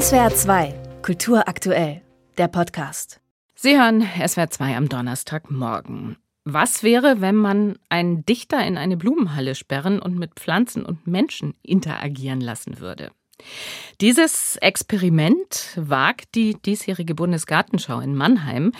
SWR 2, Kultur aktuell, der Podcast. Sie hören SWR 2 am Donnerstagmorgen. Was wäre, wenn man einen Dichter in eine Blumenhalle sperren und mit Pflanzen und Menschen interagieren lassen würde? Dieses Experiment wagt die diesjährige Bundesgartenschau in Mannheim.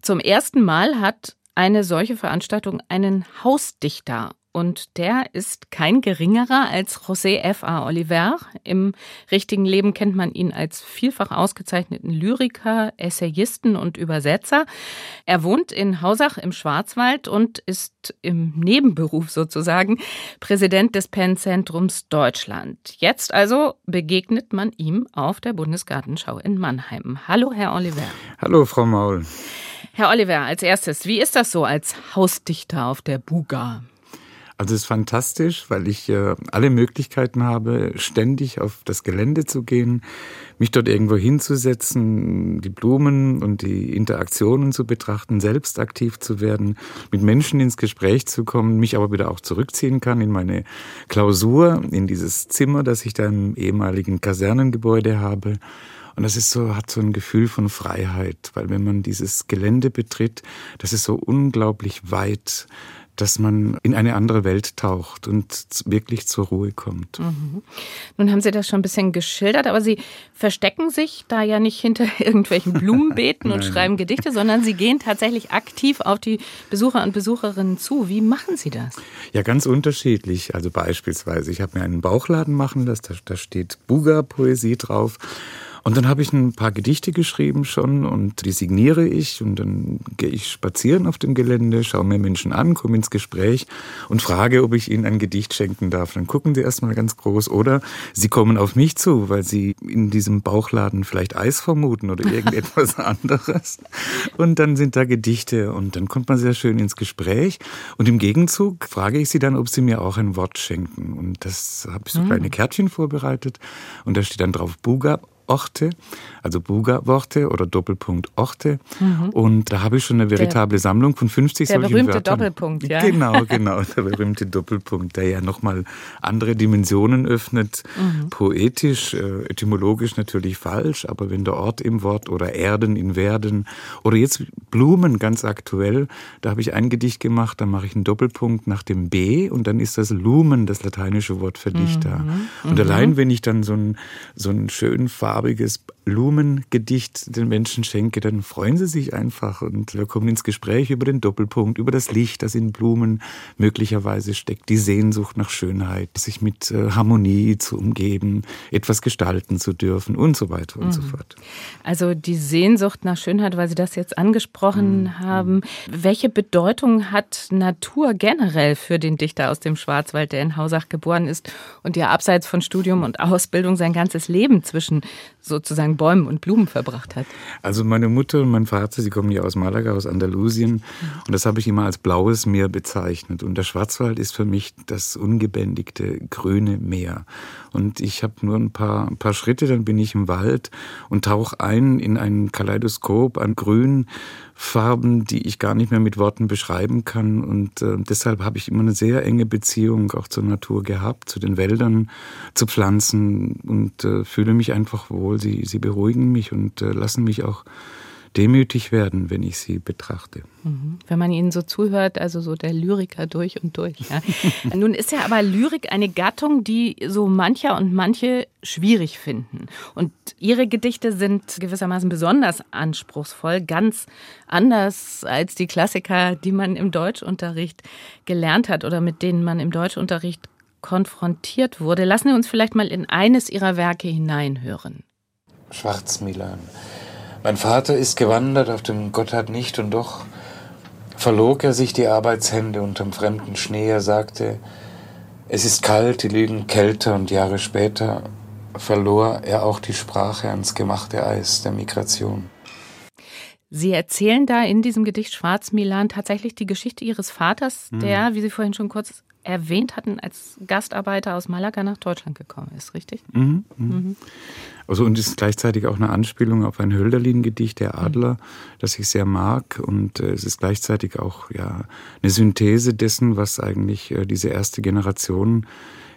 Zum ersten Mal hat eine solche Veranstaltung einen Hausdichter und der ist kein geringerer als José F.A. Oliver. Im richtigen Leben kennt man ihn als vielfach ausgezeichneten Lyriker, Essayisten und Übersetzer. Er wohnt in Hausach im Schwarzwald und ist im Nebenberuf sozusagen Präsident des Pennzentrums Deutschland. Jetzt also begegnet man ihm auf der Bundesgartenschau in Mannheim. Hallo, Herr Oliver. Hallo, Frau Maul. Herr Oliver, als erstes, wie ist das so als Hausdichter auf der Buga? Also es ist fantastisch, weil ich äh, alle Möglichkeiten habe, ständig auf das Gelände zu gehen, mich dort irgendwo hinzusetzen, die Blumen und die Interaktionen zu betrachten, selbst aktiv zu werden, mit Menschen ins Gespräch zu kommen, mich aber wieder auch zurückziehen kann in meine Klausur, in dieses Zimmer, das ich da im ehemaligen Kasernengebäude habe. Und das ist so, hat so ein Gefühl von Freiheit, weil wenn man dieses Gelände betritt, das ist so unglaublich weit dass man in eine andere Welt taucht und wirklich zur Ruhe kommt. Mhm. Nun haben Sie das schon ein bisschen geschildert, aber Sie verstecken sich da ja nicht hinter irgendwelchen Blumenbeeten und schreiben Gedichte, sondern Sie gehen tatsächlich aktiv auf die Besucher und Besucherinnen zu. Wie machen Sie das? Ja, ganz unterschiedlich. Also beispielsweise, ich habe mir einen Bauchladen machen lassen, da, da steht Buga-Poesie drauf. Und dann habe ich ein paar Gedichte geschrieben schon und die signiere ich und dann gehe ich spazieren auf dem Gelände, schaue mir Menschen an, komme ins Gespräch und frage, ob ich ihnen ein Gedicht schenken darf. Dann gucken sie erstmal ganz groß oder sie kommen auf mich zu, weil sie in diesem Bauchladen vielleicht Eis vermuten oder irgendetwas anderes. Und dann sind da Gedichte und dann kommt man sehr schön ins Gespräch und im Gegenzug frage ich sie dann, ob sie mir auch ein Wort schenken. Und das habe ich so kleine hm. Kärtchen vorbereitet und da steht dann drauf Buga Orte, also Buga-Worte oder Doppelpunkt Orte. Mhm. Und da habe ich schon eine veritable der, Sammlung von 50 der solchen berühmte Wörtern. Doppelpunkt, ja. Genau, genau, der berühmte Doppelpunkt, der ja nochmal andere Dimensionen öffnet. Mhm. Poetisch, äh, etymologisch natürlich falsch, aber wenn der Ort im Wort oder Erden in Werden oder jetzt Blumen ganz aktuell, da habe ich ein Gedicht gemacht, da mache ich einen Doppelpunkt nach dem B und dann ist das Lumen, das lateinische Wort für Dichter. Mhm. Und allein, mhm. wenn ich dann so einen, so einen schönen farbiges Blumengedicht den Menschen schenke, dann freuen sie sich einfach und wir kommen ins Gespräch über den Doppelpunkt, über das Licht, das in Blumen möglicherweise steckt, die Sehnsucht nach Schönheit, sich mit äh, Harmonie zu umgeben, etwas gestalten zu dürfen und so weiter und mhm. so fort. Also die Sehnsucht nach Schönheit, weil Sie das jetzt angesprochen mhm. haben. Welche Bedeutung hat Natur generell für den Dichter aus dem Schwarzwald, der in Hausach geboren ist und ja abseits von Studium und Ausbildung sein ganzes Leben zwischen sozusagen Bäumen und Blumen verbracht hat? Also meine Mutter und mein Vater, sie kommen ja aus Malaga, aus Andalusien. Mhm. Und das habe ich immer als blaues Meer bezeichnet. Und der Schwarzwald ist für mich das ungebändigte grüne Meer. Und ich habe nur ein paar, ein paar Schritte, dann bin ich im Wald und tauche ein in ein Kaleidoskop an Grün, Farben, die ich gar nicht mehr mit Worten beschreiben kann. Und äh, deshalb habe ich immer eine sehr enge Beziehung auch zur Natur gehabt, zu den Wäldern, zu Pflanzen und äh, fühle mich einfach wohl. Sie, sie beruhigen mich und äh, lassen mich auch demütig werden, wenn ich sie betrachte. Mhm. Wenn man ihnen so zuhört, also so der Lyriker durch und durch. Ja. Nun ist ja aber Lyrik eine Gattung, die so mancher und manche schwierig finden. Und ihre Gedichte sind gewissermaßen besonders anspruchsvoll, ganz anders als die Klassiker, die man im Deutschunterricht gelernt hat oder mit denen man im Deutschunterricht konfrontiert wurde. Lassen Sie uns vielleicht mal in eines Ihrer Werke hineinhören. Schwarzmilan. Mein Vater ist gewandert auf dem Gotthard nicht und doch verlog er sich die Arbeitshände unterm fremden Schnee. Er sagte, es ist kalt, die liegen kälter und Jahre später verlor er auch die Sprache ans gemachte Eis der Migration. Sie erzählen da in diesem Gedicht Schwarz Milan tatsächlich die Geschichte Ihres Vaters, mhm. der, wie Sie vorhin schon kurz erwähnt hatten, als Gastarbeiter aus Malaga nach Deutschland gekommen ist, richtig? Mhm. Mhm. mhm. Also und ist gleichzeitig auch eine Anspielung auf ein Hölderlin-Gedicht, der Adler, das ich sehr mag. Und äh, es ist gleichzeitig auch ja eine Synthese dessen, was eigentlich äh, diese erste Generation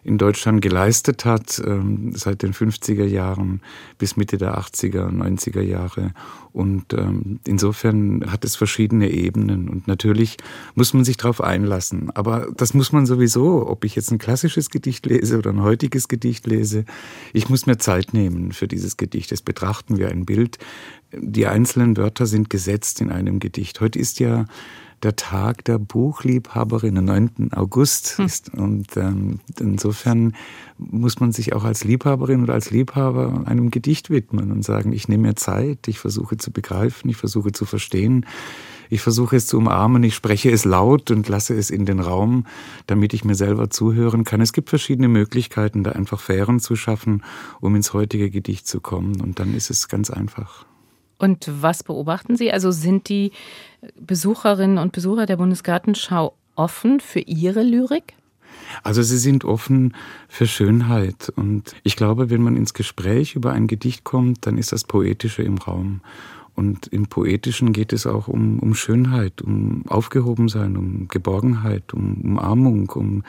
in Deutschland geleistet hat, ähm, seit den 50er Jahren bis Mitte der 80er, 90er Jahre. Und ähm, insofern hat es verschiedene Ebenen. Und natürlich muss man sich darauf einlassen. Aber das muss man sowieso, ob ich jetzt ein klassisches Gedicht lese oder ein heutiges Gedicht lese. Ich muss mir Zeit nehmen für dieses Gedicht. Das betrachten wir ein Bild. Die einzelnen Wörter sind gesetzt in einem Gedicht. Heute ist ja der Tag der Buchliebhaberin, am 9. August hm. ist. Und ähm, insofern muss man sich auch als Liebhaberin oder als Liebhaber einem Gedicht widmen und sagen, ich nehme mir Zeit, ich versuche zu begreifen, ich versuche zu verstehen, ich versuche es zu umarmen, ich spreche es laut und lasse es in den Raum, damit ich mir selber zuhören kann. Es gibt verschiedene Möglichkeiten, da einfach Fähren zu schaffen, um ins heutige Gedicht zu kommen. Und dann ist es ganz einfach. Und was beobachten Sie? Also sind die Besucherinnen und Besucher der Bundesgartenschau offen für Ihre Lyrik? Also sie sind offen für Schönheit. Und ich glaube, wenn man ins Gespräch über ein Gedicht kommt, dann ist das Poetische im Raum. Und im Poetischen geht es auch um, um Schönheit, um Aufgehobensein, um Geborgenheit, um Umarmung, um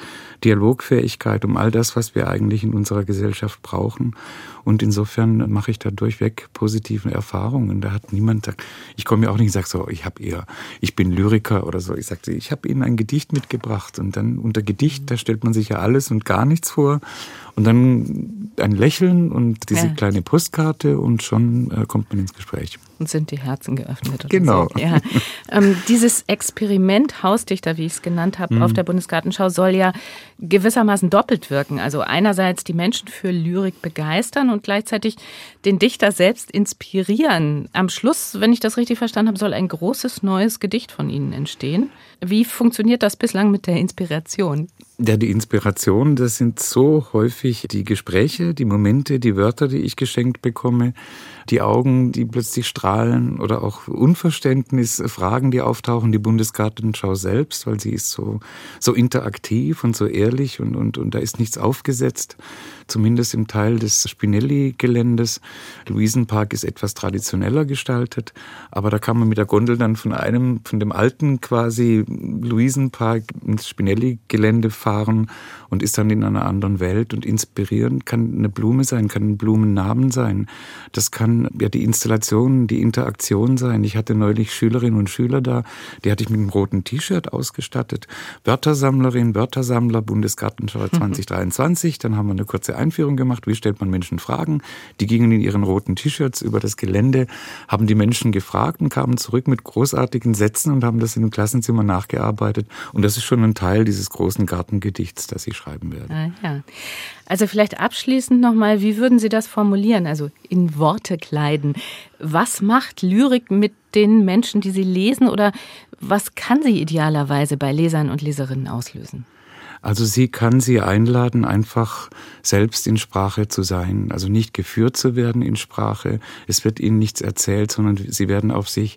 Dialogfähigkeit, um all das, was wir eigentlich in unserer Gesellschaft brauchen. Und insofern mache ich da durchweg positive Erfahrungen. Da hat niemand, ich komme ja auch nicht und sage so, ich habe eher, ich bin Lyriker oder so. Ich sagte, ich habe Ihnen ein Gedicht mitgebracht. Und dann unter Gedicht, da stellt man sich ja alles und gar nichts vor. Und dann ein Lächeln und diese ja. kleine Postkarte und schon äh, kommt man ins Gespräch. Und sind die Herzen geöffnet. genau. So. Ja. ähm, dieses Experiment Hausdichter, wie ich es genannt habe, mhm. auf der Bundesgartenschau soll ja gewissermaßen doppelt wirken. Also einerseits die Menschen für Lyrik begeistern und gleichzeitig den Dichter selbst inspirieren. Am Schluss, wenn ich das richtig verstanden habe, soll ein großes neues Gedicht von Ihnen entstehen. Wie funktioniert das bislang mit der Inspiration? Ja, die Inspiration, das sind so häufig die Gespräche, die Momente, die Wörter, die ich geschenkt bekomme, die Augen, die plötzlich strahlen oder auch Unverständnis, Fragen, die auftauchen, die Bundesgartenschau selbst, weil sie ist so, so interaktiv und so ehrlich und, und, und da ist nichts aufgesetzt, zumindest im Teil des Spinelli-Geländes. Luisenpark ist etwas traditioneller gestaltet, aber da kann man mit der Gondel dann von einem, von dem alten quasi Luisenpark ins Spinelli-Gelände und ist dann in einer anderen Welt und inspirieren kann eine Blume sein, kann ein Blumennamen sein. Das kann ja die Installation, die Interaktion sein. Ich hatte neulich Schülerinnen und Schüler da, die hatte ich mit einem roten T-Shirt ausgestattet. Wörtersammlerin, Wörtersammler, Bundesgartenschau 2023. Dann haben wir eine kurze Einführung gemacht. Wie stellt man Menschen Fragen? Die gingen in ihren roten T-Shirts über das Gelände, haben die Menschen gefragt und kamen zurück mit großartigen Sätzen und haben das in dem Klassenzimmer nachgearbeitet. Und das ist schon ein Teil dieses großen Gartengedichts, das ich schreiben werde. Ah, ja. Also vielleicht abschließend nochmal, wie würden Sie das formulieren, also in Worte kleiden? Was macht Lyrik mit den Menschen, die sie lesen oder was kann sie idealerweise bei Lesern und Leserinnen auslösen? Also sie kann sie einladen, einfach selbst in Sprache zu sein, also nicht geführt zu werden in Sprache. Es wird ihnen nichts erzählt, sondern sie werden auf sich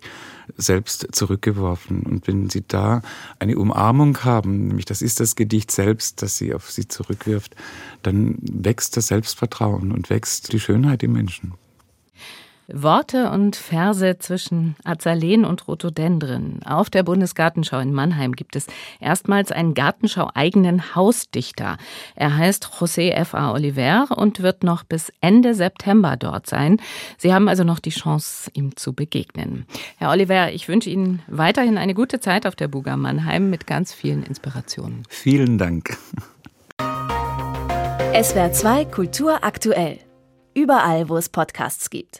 selbst zurückgeworfen. Und wenn sie da eine Umarmung haben, nämlich das ist das Gedicht selbst, das sie auf sie zurückwirft, dann wächst das Selbstvertrauen und wächst die Schönheit im Menschen. Worte und Verse zwischen Azaleen und Rhododendren. Auf der Bundesgartenschau in Mannheim gibt es erstmals einen Gartenschau-eigenen Hausdichter. Er heißt José F.A. Oliver und wird noch bis Ende September dort sein. Sie haben also noch die Chance, ihm zu begegnen. Herr Oliver, ich wünsche Ihnen weiterhin eine gute Zeit auf der Buga Mannheim mit ganz vielen Inspirationen. Vielen Dank. SWR 2 Kultur aktuell. Überall, wo es Podcasts gibt.